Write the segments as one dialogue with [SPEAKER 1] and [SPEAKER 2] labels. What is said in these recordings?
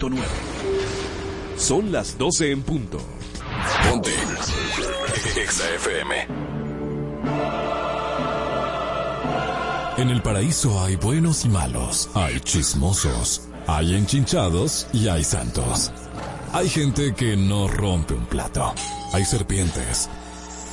[SPEAKER 1] 96.9. Son las 12 en punto. Ponte. Exa FM. En el paraíso hay buenos y malos, hay chismosos, hay enchinchados y hay santos. Hay gente que no rompe un plato, hay serpientes,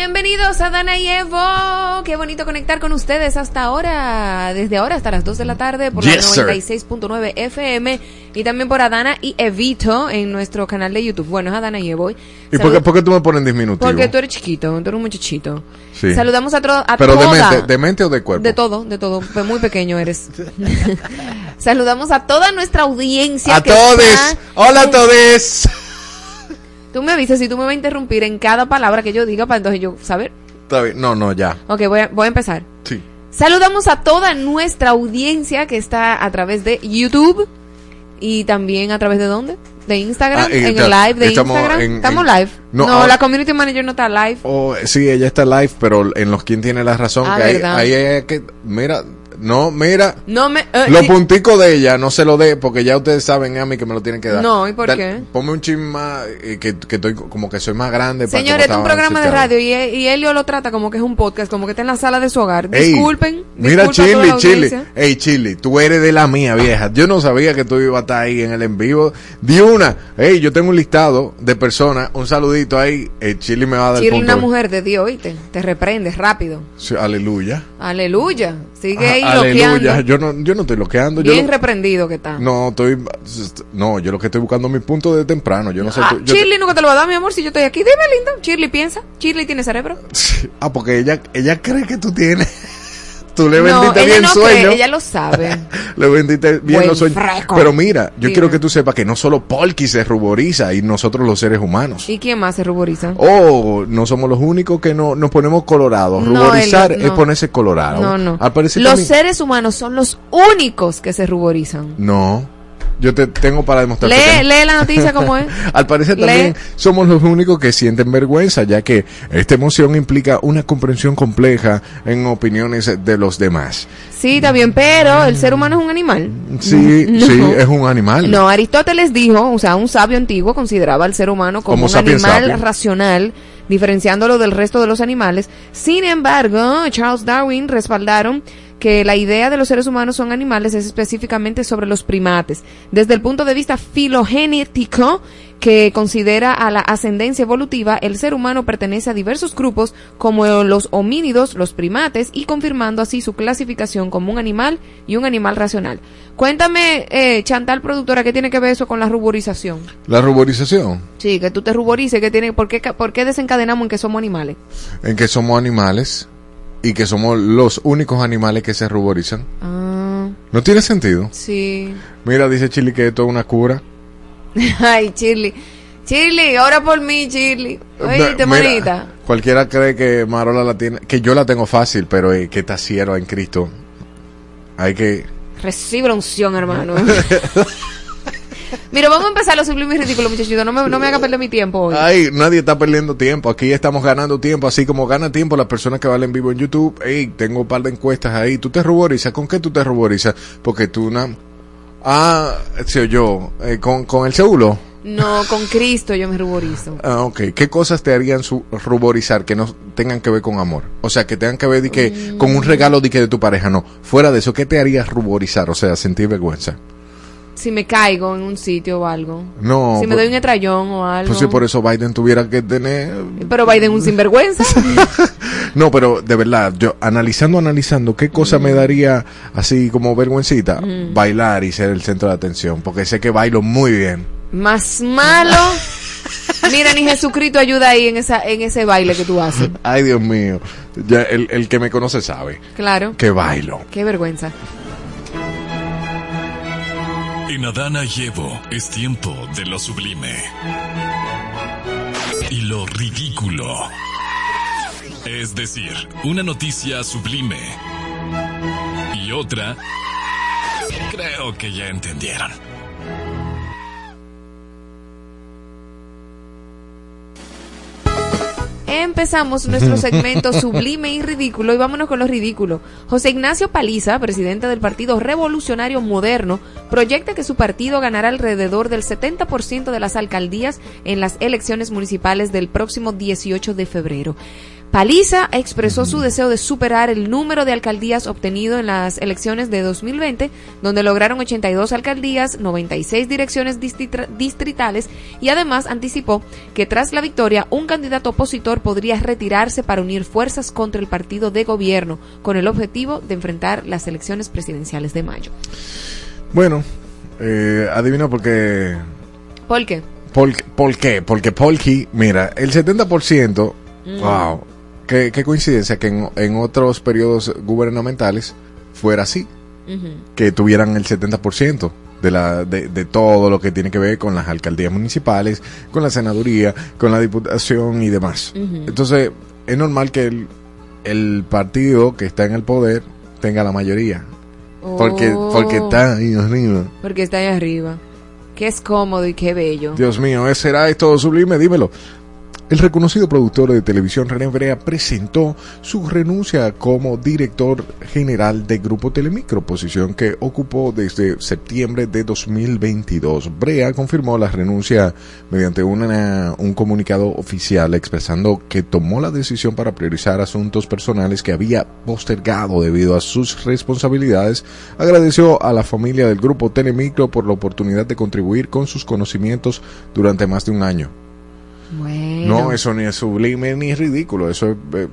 [SPEAKER 2] Bienvenidos a Dana y Evo. Qué bonito conectar con ustedes hasta ahora, desde ahora hasta las 2 de la tarde por
[SPEAKER 3] Yes,
[SPEAKER 2] la 96.9 FM y también por Adana y Evito en nuestro canal de YouTube. Bueno, es Adana y Evo.
[SPEAKER 3] ¿Y por qué, por qué tú me pones disminutivo?
[SPEAKER 2] Porque tú eres chiquito, tú eres un muchachito.
[SPEAKER 3] Sí.
[SPEAKER 2] Saludamos a, a
[SPEAKER 3] Pero de mente, de mente o de cuerpo.
[SPEAKER 2] De todo, de todo. Pues Muy pequeño eres. Saludamos a toda nuestra audiencia.
[SPEAKER 3] A todos. Hola a todos.
[SPEAKER 2] Tú me avisas si tú me vas a interrumpir en cada palabra que yo diga para entonces yo saber.
[SPEAKER 3] Está bien. No, no, ya.
[SPEAKER 2] Ok, voy a, voy a empezar.
[SPEAKER 3] Sí.
[SPEAKER 2] Saludamos a toda nuestra audiencia que está a través de YouTube y también a través de dónde? De Instagram,
[SPEAKER 3] Ah,
[SPEAKER 2] en el live de
[SPEAKER 3] estamos
[SPEAKER 2] Instagram.
[SPEAKER 3] en-
[SPEAKER 2] estamos
[SPEAKER 3] en-
[SPEAKER 2] live.
[SPEAKER 3] No,
[SPEAKER 2] la community manager no está live.
[SPEAKER 3] Oh, sí, ella está live, pero en los quien tiene la razón.
[SPEAKER 2] Ah,
[SPEAKER 3] que ahí, ahí es que. Mira, no, mira.
[SPEAKER 2] No me eh,
[SPEAKER 3] Los punticos de ella no se lo dé porque ya ustedes saben a mí que me lo tienen que dar.
[SPEAKER 2] No, ¿y por qué?
[SPEAKER 3] Ponme un chisme más, eh, que, que estoy co- como que soy más grande.
[SPEAKER 2] Señores, este es un programa de
[SPEAKER 3] seteado.
[SPEAKER 2] radio y, y Elio lo trata como que es un podcast, como que está en la sala de su hogar.
[SPEAKER 3] Ey,
[SPEAKER 2] Disculpen.
[SPEAKER 3] Mira, Chili, Chili. Ey, Chili, tú eres de la mía, vieja. Yo no sabía que tú ibas a estar ahí en el en vivo. Di una. Ey, yo tengo un listado de personas. Un saludito ahí. Eh, Chili me va a dar
[SPEAKER 2] Chile,
[SPEAKER 3] punto.
[SPEAKER 2] una mujer de Dios, oíste. Te reprendes rápido.
[SPEAKER 3] Sí, aleluya.
[SPEAKER 2] Aleluya. Sigue ahí
[SPEAKER 3] Ah, aleluya.
[SPEAKER 2] loqueando.
[SPEAKER 3] Yo no, yo no estoy loqueando. Yo
[SPEAKER 2] Bien
[SPEAKER 3] lo-
[SPEAKER 2] reprendido que está.
[SPEAKER 3] no, estoy. No, yo lo que estoy buscando es mi punto de temprano. Yo no sé.
[SPEAKER 2] Ah,
[SPEAKER 3] tú- yo
[SPEAKER 2] Shirley nunca te lo va a dar, mi amor, si yo estoy aquí. Dime, lindo. Shirley piensa. Shirley tiene cerebro.
[SPEAKER 3] ah, porque ella, ella cree que tú tienes. Tú le vendiste bien
[SPEAKER 2] no
[SPEAKER 3] sueño.
[SPEAKER 2] cree, ella lo sabe.
[SPEAKER 3] Le vendiste bien
[SPEAKER 2] Buen
[SPEAKER 3] los sueños.
[SPEAKER 2] freco.
[SPEAKER 3] Pero mira, yo quiero que tú sepas que no solo Polky se ruboriza y nosotros los seres humanos.
[SPEAKER 2] ¿Y quién más se ruboriza?
[SPEAKER 3] Oh, no somos los únicos que no nos ponemos colorados.
[SPEAKER 2] No,
[SPEAKER 3] Ruborizar
[SPEAKER 2] Elliot,
[SPEAKER 3] es ponerse colorado.
[SPEAKER 2] No, no.
[SPEAKER 3] Al
[SPEAKER 2] Los
[SPEAKER 3] también-
[SPEAKER 2] seres humanos son los únicos que se ruborizan.
[SPEAKER 3] No. Yo te tengo para demostrar
[SPEAKER 2] Lee, lee la noticia como es.
[SPEAKER 3] Al parecer
[SPEAKER 2] Lee.
[SPEAKER 3] también somos los únicos que sienten vergüenza, ya que esta emoción implica una comprensión compleja en opiniones de los demás.
[SPEAKER 2] Sí, bien, pero el ser humano es un animal.
[SPEAKER 3] Sí,
[SPEAKER 2] No.
[SPEAKER 3] sí, es un animal.
[SPEAKER 2] No, Aristóteles dijo, o sea, un sabio antiguo consideraba al ser humano como un animal racional, diferenciándolo del resto de los animales. Sin embargo, Charles Darwin respaldaron que la idea de los seres humanos son animales es específicamente sobre los primates. Desde el punto de vista filogenético, que considera a la ascendencia evolutiva, el ser humano pertenece a diversos grupos como los homínidos, los primates, y confirmando así su clasificación como un animal y un animal racional. Cuéntame, eh, Chantal, productora, ¿qué tiene que ver eso con la ruborización?
[SPEAKER 3] La ruborización,
[SPEAKER 2] Sí, que tú te ruborices, que tiene, ¿por qué, ¿por qué desencadenamos en que somos animales?
[SPEAKER 3] en que somos animales y que somos los únicos animales que se ruborizan.
[SPEAKER 2] Ah,
[SPEAKER 3] No tiene sentido.
[SPEAKER 2] sí.
[SPEAKER 3] Mira, dice Chili que esto es una cura.
[SPEAKER 2] Ay, Shirley. Shirley, ora por mí, Shirley. Oíste,
[SPEAKER 3] Mira,
[SPEAKER 2] manita.
[SPEAKER 3] Cualquiera cree que Marola la tiene, que yo la tengo fácil, pero eh, que está cielo en Cristo. Hay que...
[SPEAKER 2] Recibe la unción, hermano. Mira, vamos a empezar lo sublime y ridículo, muchachito. No me, no me haga perder mi tiempo hoy.
[SPEAKER 3] Ay, nadie está perdiendo tiempo. Aquí estamos ganando tiempo, así como gana tiempo las personas que van en vivo en YouTube. Ey, tengo un par de encuestas ahí. ¿Tú te ruborizas? ¿Con qué tú te ruborizas? Porque tú una... Ah, sí, yo, eh, con, con el seguro.
[SPEAKER 2] No, con Cristo yo me ruborizo.
[SPEAKER 3] Ah, ok. ¿Qué cosas te harían su ruborizar que no tengan que ver con amor? O sea, que tengan que ver de que, con un regalo de que de tu pareja, no. Fuera de eso, ¿qué te haría ruborizar? O sea, sentir vergüenza.
[SPEAKER 2] Si me caigo en un sitio o algo.
[SPEAKER 3] No.
[SPEAKER 2] Si me
[SPEAKER 3] por-
[SPEAKER 2] doy un estrellón o algo.
[SPEAKER 3] Pues si por eso Biden tuviera que tener...
[SPEAKER 2] Pero Biden un sinvergüenza.
[SPEAKER 3] No, pero de verdad, yo analizando, analizando, ¿qué cosa me daría así como vergüencita? Bailar y ser el centro de atención, porque sé que bailo muy bien.
[SPEAKER 2] Más malo. Mira, ni Jesucristo ayuda ahí en esa en ese baile que tú haces.
[SPEAKER 3] Ay, Dios mío. Ya, el, el que me conoce sabe
[SPEAKER 2] Claro.
[SPEAKER 3] que bailo.
[SPEAKER 2] Qué vergüenza.
[SPEAKER 4] En Adana y Evo es tiempo de lo sublime. Y lo ridículo. Es decir, una noticia sublime. Y otra... Creo que ya entendieron.
[SPEAKER 2] Empezamos nuestro segmento sublime y ridículo y vámonos con lo ridículo. José Ignacio Paliza, presidente del Partido Revolucionario Moderno, proyecta que su partido ganará alrededor del 70% de las alcaldías en las elecciones municipales del próximo 18 de febrero. Paliza expresó su deseo de superar el número de alcaldías obtenido en las elecciones de 2020, donde lograron 82 alcaldías, 96 direcciones distritales y además anticipó que tras la victoria un candidato opositor podría retirarse para unir fuerzas contra el partido de gobierno, con el objetivo de enfrentar las elecciones presidenciales de mayo.
[SPEAKER 3] Bueno, eh, adivina por qué.
[SPEAKER 2] ¿Por qué?
[SPEAKER 3] ¿Por, por qué? Porque Polky, mira, el 70%, wow, qué, qué coincidencia que en, en otros periodos gubernamentales fuera así, que tuvieran el 70% de, la, de, de todo lo que tiene que ver con las alcaldías municipales, con la senaduría, con la diputación y demás. Entonces, es normal que el, el partido que está en el poder tenga la mayoría. Porque,
[SPEAKER 2] Oh,
[SPEAKER 3] porque está ahí arriba.
[SPEAKER 2] Porque está ahí arriba. Que es cómodo y qué bello.
[SPEAKER 3] Dios mío, ¿ese ¿será esto sublime? Dímelo. El reconocido productor de televisión René Brea presentó su renuncia como director general de Grupo Telemicro, posición que ocupó desde septiembre de 2022. Brea confirmó la renuncia mediante una- un comunicado oficial expresando que tomó la decisión para priorizar asuntos personales que había postergado debido a sus responsabilidades. Agradeció a la familia del Grupo Telemicro por la oportunidad de contribuir con sus conocimientos durante más de un año.
[SPEAKER 2] Bueno.
[SPEAKER 3] No, eso ni es sublime ni es ridículo. Eso es, eh,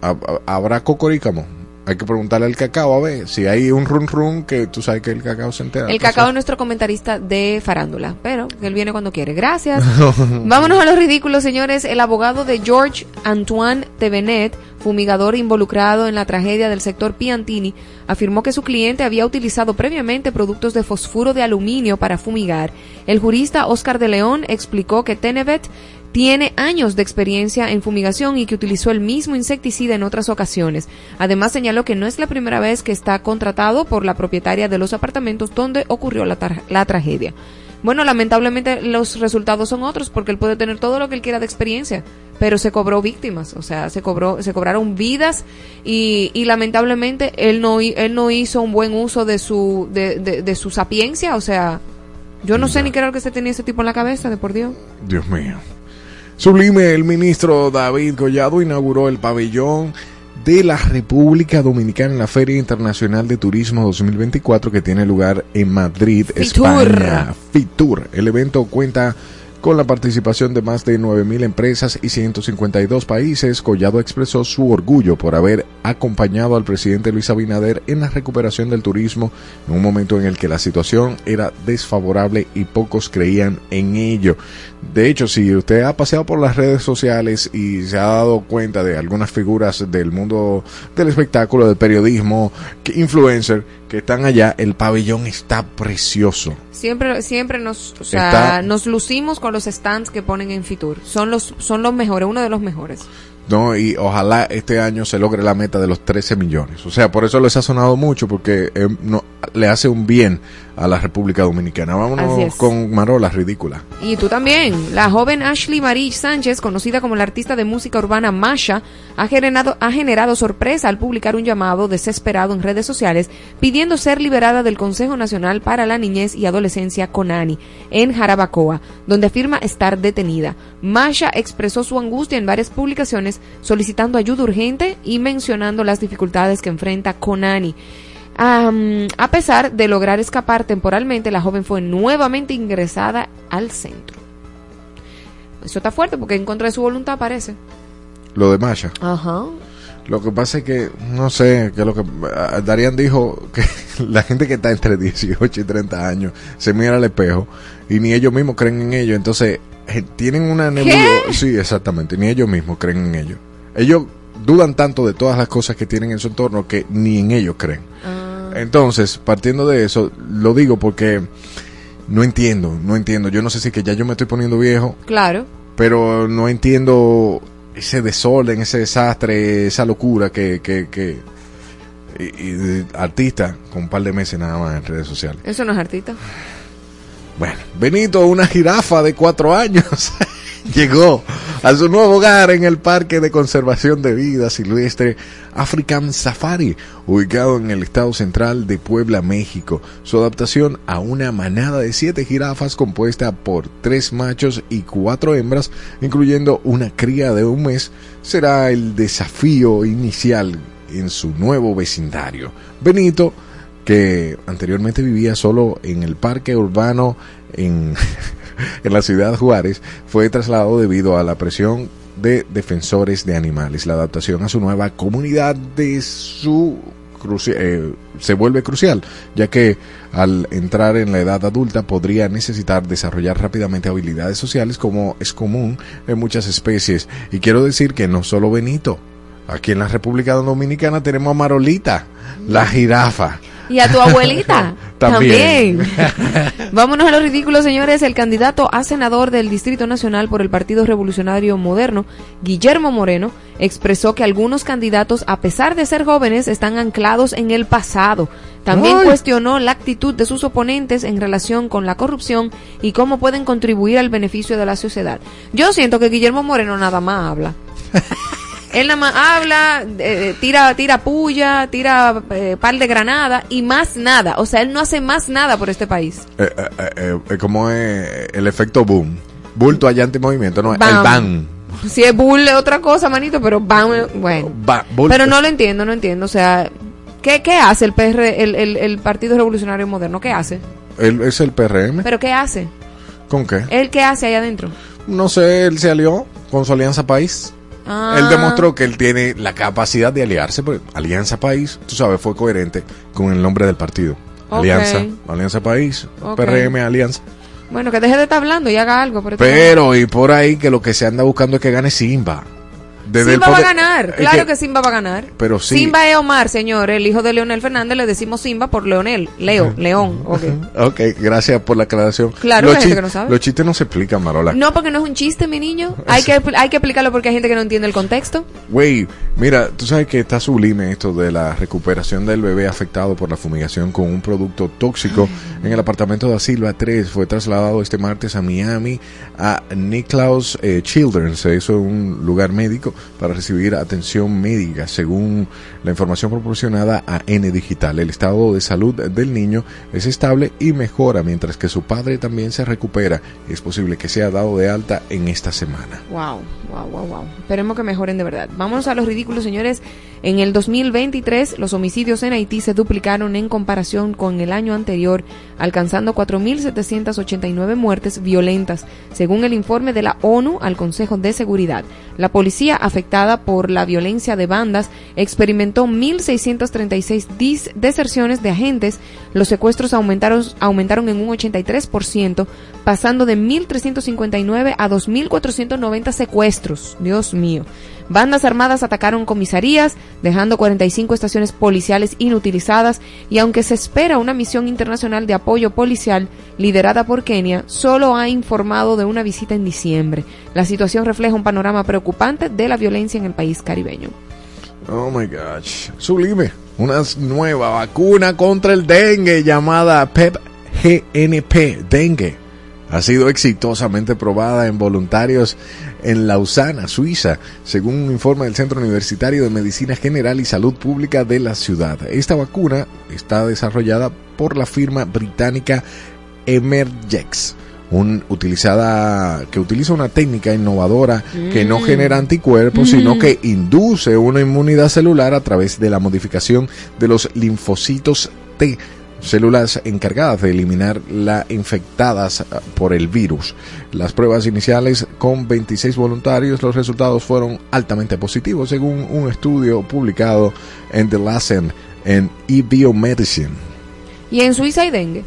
[SPEAKER 3] hab- habrá cocorícamo. Hay que preguntarle al cacao a ver si hay un run run que tú sabes que el cacao se entera.
[SPEAKER 2] El cacao es nuestro comentarista de farándula, pero él viene cuando quiere. Gracias. Vámonos a los ridículos, señores. El abogado de George Antoine Tevenet, fumigador involucrado en la tragedia del sector Piantini, afirmó que su cliente había utilizado previamente productos de fosfuro de aluminio para fumigar. El jurista Oscar de León explicó que Tenevet tiene años de experiencia en fumigación y que utilizó el mismo insecticida en otras ocasiones. Además señaló que no es la primera vez que está contratado por la propietaria de los apartamentos donde ocurrió la, tragedia. Bueno, lamentablemente los resultados son otros porque él puede tener todo lo que él quiera de experiencia, pero se cobró víctimas, o sea, se cobró, se cobraron vidas y, y lamentablemente él no, él no hizo un buen uso de su, de, de, de su sapiencia, o sea, yo no sé ni qué era lo que se tenía ese tipo en la cabeza, de por Dios.
[SPEAKER 3] Dios mío. Sublime, el ministro David Collado inauguró el pabellón de la República Dominicana en la Feria Internacional de Turismo 2024 que tiene lugar en Madrid,
[SPEAKER 2] Fitur.
[SPEAKER 3] España. Fitur. El evento cuenta con la participación de más de 9.000 empresas y 152 países. Collado expresó su orgullo por haber acompañado al presidente Luis Abinader en la recuperación del turismo en un momento en el que la situación era desfavorable y pocos creían en ello. De hecho, si usted ha paseado por las redes sociales y se ha dado cuenta de algunas figuras del mundo del espectáculo, del periodismo, que influencer que están allá, el pabellón está precioso.
[SPEAKER 2] Siempre, siempre nos, o sea,
[SPEAKER 3] Está-
[SPEAKER 2] nos lucimos con los stands que ponen en Fitur. Son los, son los mejores, uno de los mejores.
[SPEAKER 3] ¿No? Y ojalá este año se logre la meta de los 13 millones. O sea, por eso les ha sonado mucho, porque eh, no, le hace un bien a la República Dominicana. Vámonos con Marola, ridícula.
[SPEAKER 2] Y tú también. La joven Ashley Marie Sánchez, conocida como la artista de música urbana Masha, ha generado, ha generado sorpresa al publicar un llamado desesperado en redes sociales pidiendo ser liberada del Consejo Nacional para la Niñez y Adolescencia CONANI en Jarabacoa, donde afirma estar detenida. Masha expresó su angustia en varias publicaciones solicitando ayuda urgente y mencionando las dificultades que enfrenta CONANI. Am, a pesar de lograr escapar temporalmente, la joven fue nuevamente ingresada al centro. Eso está fuerte porque en contra de su voluntad parece.
[SPEAKER 3] Lo de Masha.
[SPEAKER 2] Ajá.
[SPEAKER 3] Lo que pasa es que, no sé, que lo que ah, Darían dijo que la gente que está entre 18 y 30 años se mira al espejo y ni ellos mismos creen en ello. Entonces, eh, tienen una nebulosa. Sí, exactamente, ni ellos mismos creen en ello. Ellos dudan tanto de todas las cosas que tienen en su entorno que ni en ellos creen.
[SPEAKER 2] Ah,
[SPEAKER 3] Entonces, partiendo de eso, lo digo porque no entiendo, no entiendo. Yo no sé si que ya yo me estoy poniendo viejo,
[SPEAKER 2] claro.
[SPEAKER 3] pero no entiendo ese desorden, ese desastre, esa locura que, que, que y, artista con un par de meses nada más en redes sociales.
[SPEAKER 2] Eso no es artista.
[SPEAKER 3] Bueno, Benito, una jirafa de cuatro años, llegó a su nuevo hogar en el Parque de Conservación de Vida Silvestre African Safari, ubicado en el estado central de Puebla, México. Su adaptación a una manada de siete jirafas compuesta por tres machos y cuatro hembras, incluyendo una cría de un mes, será el desafío inicial en su nuevo vecindario. Benito que anteriormente vivía solo en el parque urbano en, en la ciudad Juárez, fue trasladado debido a la presión de defensores de animales. La adaptación a su nueva comunidad de su eh, se vuelve crucial, ya que al entrar en la edad adulta podría necesitar desarrollar rápidamente habilidades sociales como es común en muchas especies. Y quiero decir que no solo Benito, aquí en la República Dominicana tenemos a Marolita, la jirafa.
[SPEAKER 2] Y a tu abuelita.
[SPEAKER 3] También.
[SPEAKER 2] También. Vámonos a los ridículos, señores. El candidato a senador del Distrito Nacional por el Partido Revolucionario Moderno, Guillermo Moreno, expresó que algunos candidatos, a pesar de ser jóvenes, están anclados en el pasado. También
[SPEAKER 3] Ay.
[SPEAKER 2] cuestionó la actitud de sus oponentes en relación con la corrupción y cómo pueden contribuir al beneficio de la sociedad. Yo siento que Guillermo Moreno nada más habla. Él nada más habla, eh, tira, tira puya, tira eh, par de granada y más nada. O sea, él no hace más nada por este país.
[SPEAKER 3] Eh, eh, eh, eh, como es el efecto boom. Bulto allante movimiento, no, el
[SPEAKER 2] Bam.
[SPEAKER 3] ban.
[SPEAKER 2] Si es bull es otra cosa, manito, pero van, bueno.
[SPEAKER 3] Ba-.
[SPEAKER 2] Pero no lo entiendo, no entiendo. O sea, ¿qué, qué hace el PR, el, el, el Partido Revolucionario Moderno? ¿Qué hace?
[SPEAKER 3] Él es el PRM.
[SPEAKER 2] ¿Pero qué hace?
[SPEAKER 3] ¿Con qué?
[SPEAKER 2] ¿Él qué hace ahí adentro?
[SPEAKER 3] No sé, él se alió con su Alianza País.
[SPEAKER 2] Ah,
[SPEAKER 3] Él demostró que él tiene la capacidad de aliarse, porque Alianza País, tú sabes, fue coherente con el nombre del partido. Alianza, Alianza País. PRM, Alianza.
[SPEAKER 2] Bueno, que deje de estar hablando y haga algo.
[SPEAKER 3] Pero, y por ahí que lo que se anda buscando es que gane Simba. Desde
[SPEAKER 2] Simba va a ganar,
[SPEAKER 3] es
[SPEAKER 2] claro que, Simba va a ganar.
[SPEAKER 3] Pero sí.
[SPEAKER 2] Simba es Omar, señor, el hijo de Leonel Fernández, le decimos Simba por Leonel, Leo, León, ok.
[SPEAKER 3] Ok, gracias por la aclaración.
[SPEAKER 2] Claro,
[SPEAKER 3] los,
[SPEAKER 2] hay gente
[SPEAKER 3] chi-
[SPEAKER 2] que no sabe.
[SPEAKER 3] los chistes no se explican, Marola.
[SPEAKER 2] No, porque no es un chiste, mi niño. Hay que, hay que explicarlo porque hay gente que no entiende el contexto.
[SPEAKER 3] Güey, mira, tú sabes que está sublime esto de la recuperación del bebé afectado por la fumigación con un producto tóxico en el apartamento de Silva 3. Fue trasladado este martes a Miami a Nicklaus eh, Children's, eso es un lugar médico para recibir atención médica, según la información proporcionada a N Digital. El estado de salud del niño es estable y mejora, mientras que su padre también se recupera. Es posible que sea dado de alta en esta semana.
[SPEAKER 2] Wow, wow, wow, wow. Esperemos que mejoren de verdad. Vámonos a los ridículos, señores. En el 2023, los homicidios en Haití se duplicaron en comparación con el año anterior, alcanzando 4.789 muertes violentas, según el informe de la ONU al Consejo de Seguridad. La policía afectada por la violencia de bandas experimentó 1.636 dis- deserciones de agentes. Los secuestros aumentaron, aumentaron en un 83%, pasando de 1.359 a 2.490 secuestros. Dios mío. Bandas armadas atacaron comisarías, dejando 45 estaciones policiales inutilizadas y aunque se espera una misión internacional de apoyo policial liderada por Kenia, solo ha informado de una visita en diciembre. La situación refleja un panorama preocupante de la violencia en el país caribeño.
[SPEAKER 3] Oh my gosh. Sublime. Una nueva vacuna contra el dengue llamada PEP GNP dengue ha sido exitosamente probada en voluntarios en Lausana, Suiza, según un informe del Centro Universitario de Medicina General y Salud Pública de la ciudad. Esta vacuna está desarrollada por la firma británica Emergex. Un, utilizada, que utiliza una técnica innovadora que no
[SPEAKER 2] Mm.
[SPEAKER 3] genera anticuerpos, sino que induce una inmunidad celular a través de la modificación de los linfocitos T, células encargadas de eliminar las infectadas ah, por el virus. Las pruebas iniciales con 26 voluntarios, los resultados fueron altamente positivos, según un estudio publicado en The Lancet en eBiomedicine.
[SPEAKER 2] Y en Suiza hay dengue.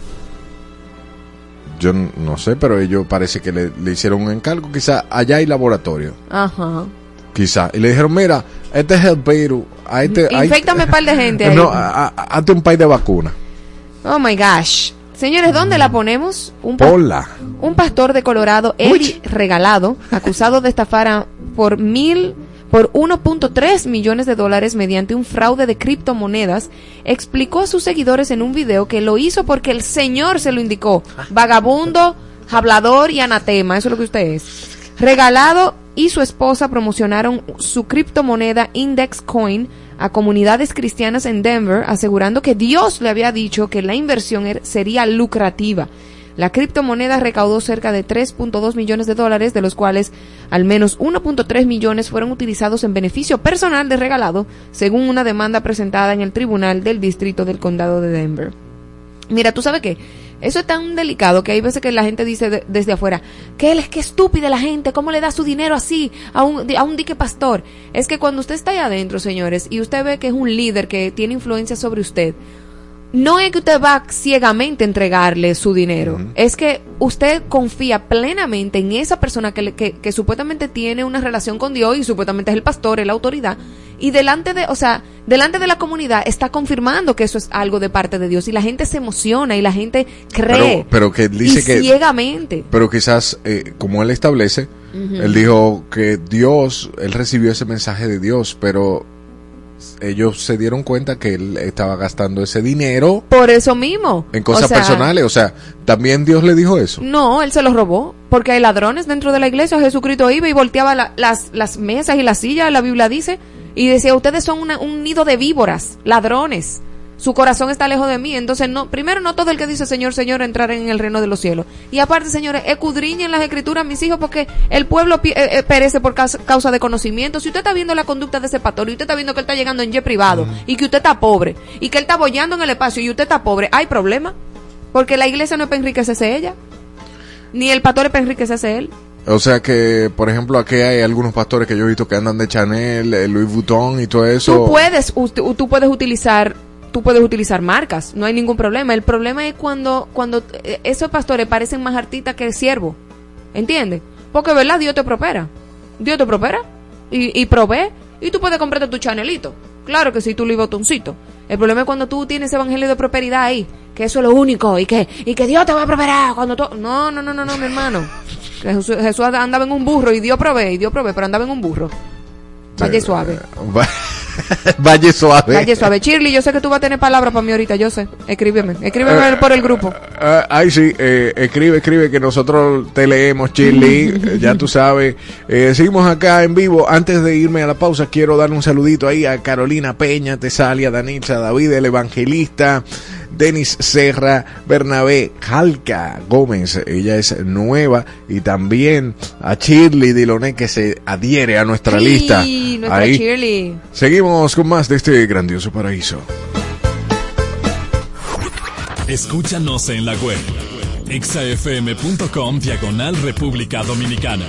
[SPEAKER 3] Yo no sé, pero ellos parece que le, le hicieron un encargo. Quizá allá hay laboratorio.
[SPEAKER 2] Ajá.
[SPEAKER 3] Quizá. Y le dijeron, mira, este es el virus. A este, a-
[SPEAKER 2] Inféctame par de gente ahí.
[SPEAKER 3] No, a- a- hazte un país de vacuna.
[SPEAKER 2] Oh my gosh. Señores, ¿dónde la ponemos? Un, pa-
[SPEAKER 3] Hola.
[SPEAKER 2] un pastor de Colorado, Eddie Regalado, acusado de estafar a- por mil por 1.3 millones de dólares mediante un fraude de criptomonedas, explicó a sus seguidores en un video que lo hizo porque el Señor se lo indicó. Vagabundo, hablador y anatema, eso es lo que usted es. Regalado y su esposa promocionaron su criptomoneda Index Coin a comunidades cristianas en Denver, asegurando que Dios le había dicho que la inversión er- sería lucrativa. La criptomoneda recaudó cerca de 3.2 millones de dólares, de los cuales al menos 1.3 millones fueron utilizados en beneficio personal de regalado, según una demanda presentada en el Tribunal del Distrito del Condado de Denver. Mira, tú sabes qué, eso es tan delicado que hay veces que la gente dice de- desde afuera, que él es que estúpida la gente, ¿cómo le da su dinero así a un, a un dique pastor? Es que cuando usted está ahí adentro, señores, y usted ve que es un líder que tiene influencia sobre usted, no es que usted va ciegamente a entregarle su dinero, es que usted confía plenamente en esa persona que, que, que supuestamente tiene una relación con Dios y supuestamente es el pastor, es la autoridad, y delante de, o sea, delante de la comunidad está confirmando que eso es algo de parte de Dios y la gente se emociona y la gente cree.
[SPEAKER 3] Pero, pero que dice
[SPEAKER 2] y
[SPEAKER 3] que.
[SPEAKER 2] ciegamente.
[SPEAKER 3] Pero quizás, eh, como él establece, él dijo que Dios, él recibió ese mensaje de Dios, pero ellos se dieron cuenta que él estaba gastando ese dinero
[SPEAKER 2] Por eso mismo.
[SPEAKER 3] en cosas
[SPEAKER 2] O sea,
[SPEAKER 3] personales. O sea, también Dios le dijo eso.
[SPEAKER 2] No, él se los robó. Porque hay ladrones dentro de la iglesia. Jesucristo iba y volteaba la- las, las mesas y las sillas, la Biblia dice. Y decía, ustedes son una- un nido de víboras, ladrones. Su corazón está lejos de mí. Entonces, no, primero, no todo el que dice Señor, Señor entrará en el reino de los cielos. Y aparte, señores, escudriñen las escrituras, mis hijos, porque el pueblo eh, eh, perece por causa, de conocimiento. Si usted está viendo la conducta de ese pastor y usted está viendo que él está llegando en jet privado y que usted está pobre y que él está bollando en el espacio y usted está pobre, hay problema. Porque la iglesia no es para enriquecerse ella. Ni el pastor es para enriquecerse él.
[SPEAKER 3] O sea que, por ejemplo, aquí hay algunos pastores que yo he visto que andan de Chanel, eh, Louis Vuitton y todo eso.
[SPEAKER 2] Tú puedes, tú puedes utilizar, tú puedes utilizar marcas, no hay ningún problema. El problema es cuando, cuando eh, esos pastores parecen más artistas que siervos. ¿Entiendes? Porque, ¿verdad? Dios te prospera. Dios te prospera y, y provee. Y tú puedes comprarte tu chanelito. Claro que sí, tu libotoncito. El problema es cuando tú tienes evangelio de prosperidad ahí, que eso es lo único, y que, y que Dios te va a prosperar cuando tú... No, no, no, no, no, mi hermano. Que Jesús, Jesús andaba en un burro y Dios provee, y Dios provee, pero andaba en un burro. Vaya suave.
[SPEAKER 3] Va- Valle suave.
[SPEAKER 2] Vaya suave. Shirley, yo sé que tú vas a tener palabras para mí ahorita, yo sé. Escríbeme. Escríbeme por el grupo.
[SPEAKER 3] Ah, ay, sí, eh, escribe, escribe, que nosotros te leemos, Chili, eh, ya tú sabes. Eh, seguimos acá en vivo. Antes de irme a la pausa, quiero dar un saludito ahí a Carolina Peña, Tesalia, Danitza, David, el evangelista, Denis Serra, Bernabé Jalca Gómez, ella es nueva, y también a Shirley Diloné, que se adhiere a nuestra
[SPEAKER 2] Sí,
[SPEAKER 3] lista.
[SPEAKER 2] nuestra
[SPEAKER 3] Ahí.
[SPEAKER 2] Shirley.
[SPEAKER 3] Seguimos con más de este grandioso paraíso.
[SPEAKER 4] Escúchanos en la web. exafm.com diagonal República Dominicana.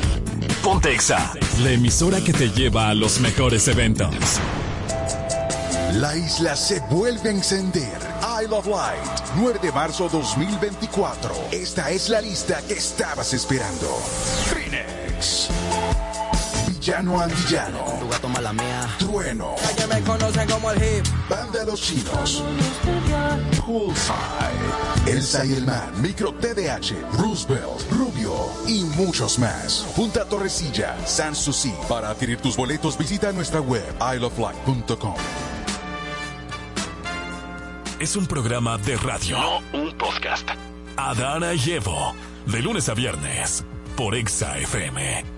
[SPEAKER 4] Ponte Exa, la emisora que te lleva a los mejores eventos.
[SPEAKER 5] La isla se vuelve a encender. Isle of Light, 9 de marzo 2024. Esta es la lista que estabas esperando. Phoenix. Llano Antillano.
[SPEAKER 6] Tu gato mala mía.
[SPEAKER 5] Trueno.
[SPEAKER 6] Que me conocen como el hip.
[SPEAKER 5] Banda Los Chinos. Poolside. Elsa y el Man. Micro TDH. Roosevelt. Rubio. Y muchos más. Punta Torrecilla. Sanssouci. Para adquirir tus boletos visita nuestra web isleoflight.com.
[SPEAKER 4] Es un programa de radio, no un podcast. Adana y Evo, de lunes a viernes, por Exa FM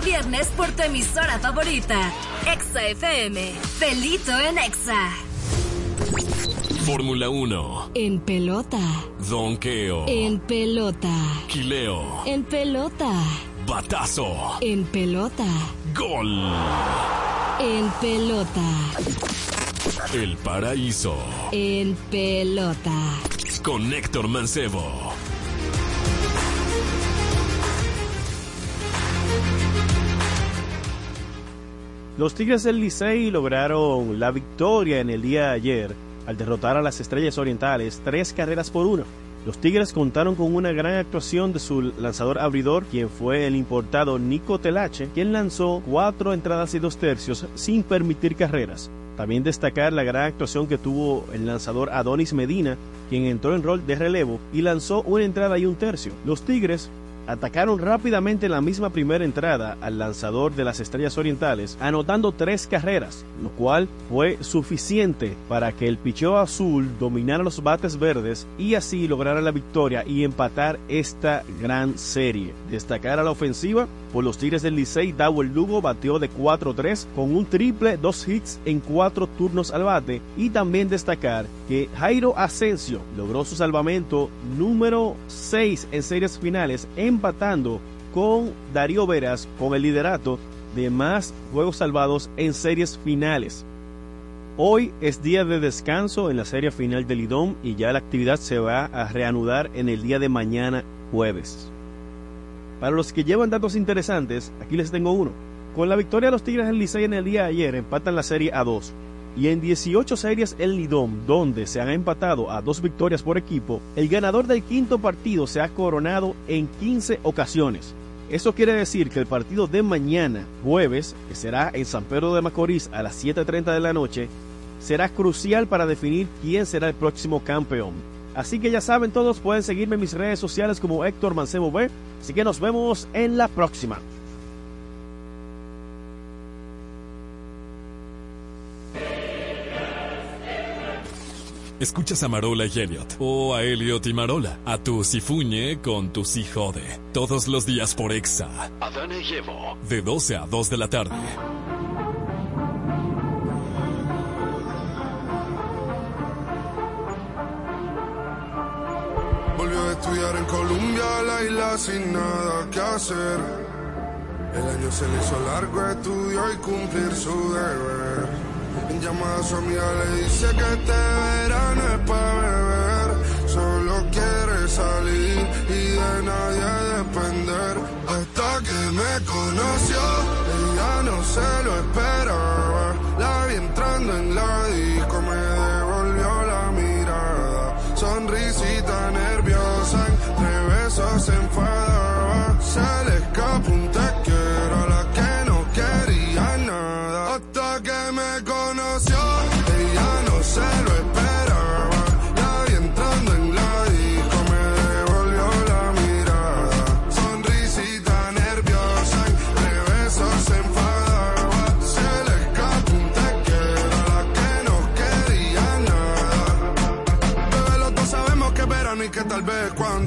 [SPEAKER 7] viernes por tu emisora favorita. Exa FM. Felito en Exa.
[SPEAKER 4] Fórmula 1.
[SPEAKER 7] En pelota.
[SPEAKER 4] Donqueo.
[SPEAKER 7] En pelota.
[SPEAKER 4] Quileo.
[SPEAKER 7] En pelota.
[SPEAKER 4] Batazo.
[SPEAKER 7] En pelota.
[SPEAKER 4] Gol.
[SPEAKER 7] En pelota.
[SPEAKER 4] El paraíso.
[SPEAKER 7] En pelota.
[SPEAKER 4] Con Héctor Mancebo.
[SPEAKER 8] Los Tigres del Licey lograron la victoria en el día de ayer al derrotar a las Estrellas Orientales tres carreras por uno. Los Tigres contaron con una gran actuación de su lanzador abridor, quien fue el importado Nico Telache, quien lanzó cuatro entradas y dos tercios sin permitir carreras. También destacar la gran actuación que tuvo el lanzador Adonis Medina, quien entró en rol de relevo y lanzó una entrada y un tercio. Los Tigres atacaron rápidamente en la misma primera entrada al lanzador de las Estrellas Orientales, anotando tres carreras, lo cual fue suficiente para que el picheo azul dominara los bates verdes y así lograra la victoria y empatar esta gran serie. Destacar a la ofensiva por los Tigres del Licey, Dawel Lugo batió de 4-3 con un triple, dos hits en cuatro turnos al bate. Y también destacar que Jairo Asensio logró su salvamento número 6 en series finales, empatando con Darío Veras con el liderato de más juegos salvados en series finales. Hoy es día de descanso en la serie final del IDOM y ya la actividad se va a reanudar en el día de mañana jueves. Para los que llevan datos interesantes, aquí les tengo uno. Con la victoria de los Tigres del Licey en el día de ayer, empatan la serie a 2. Y en 18 series el Lidom, donde se han empatado a dos victorias por equipo, el ganador del quinto partido se ha coronado en 15 ocasiones. Eso quiere decir que el partido de mañana, jueves, que será en San Pedro de Macorís a las 7.30 de la noche, será crucial para definir quién será el próximo campeón. Así que ya saben todos, pueden seguirme en mis redes sociales como Héctor Mancebo B. Así que nos vemos en la próxima.
[SPEAKER 4] Escuchas a Marola y Elliot, o a Elliot y Marola, a tu Sifuñe con tu Jode, todos los días por Exa. Adana y Evo. De 12 a 2 de la tarde.
[SPEAKER 9] Colombia, la isla sin nada que hacer. El año se le hizo largo, estudió y cumplir su deber. En llamada a su amiga le dice que este verano es para beber. Solo quiere salir y de nadie depender. Hasta que me conoció, ella no se lo esperaba. La vi entrando en la besos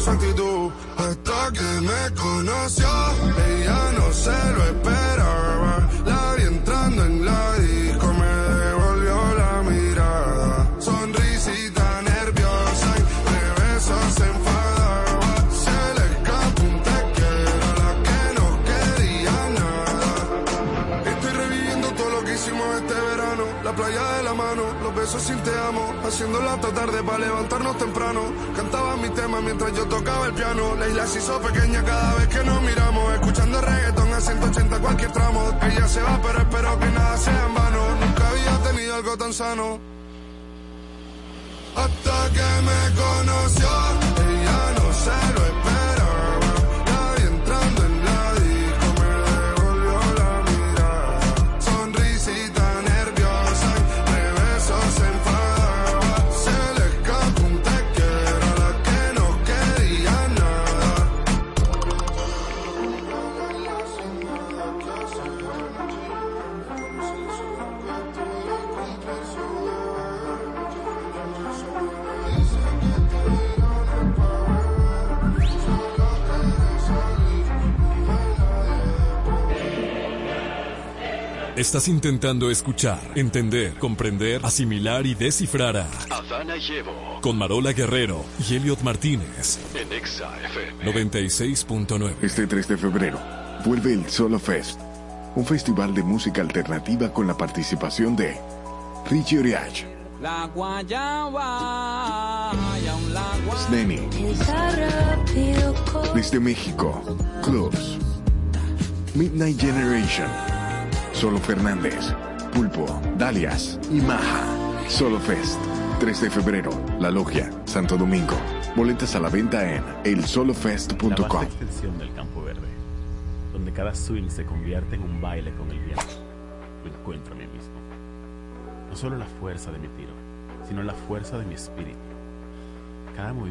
[SPEAKER 9] su actitud. Hasta que me conoció, ella no se lo esperaba. Besos sin te amo, haciendo la tarde para levantarnos temprano. Cantaba mi tema mientras yo tocaba el piano. La isla se hizo pequeña cada vez que nos miramos. Escuchando reggaeton a 180 cualquier tramo. Ella se va, pero espero que nada sea en vano. Nunca había tenido algo tan sano. Hasta que me conoció,
[SPEAKER 4] Estás intentando escuchar, entender, comprender, asimilar y descifrar a Adana Llevo con Marola Guerrero y Elliot Martínez en Exa 96.9.
[SPEAKER 3] Este 3 de febrero vuelve el Solo Fest, un festival de música alternativa con la participación de Richie Oriach, Sneni, desde México, Clubs, Midnight Generation. Solo Fernández, Pulpo, Dalias y Maja. Solo Fest. 3 de febrero, La Logia, Santo Domingo. Boletas a la venta en
[SPEAKER 10] La
[SPEAKER 3] elsolofest.com.
[SPEAKER 10] vasta extensión del campo verde, donde cada swing se convierte en un baile con el viento. Me encuentro a mí mismo. No solo la fuerza de mi tiro, sino la fuerza de mi espíritu. Cada movimiento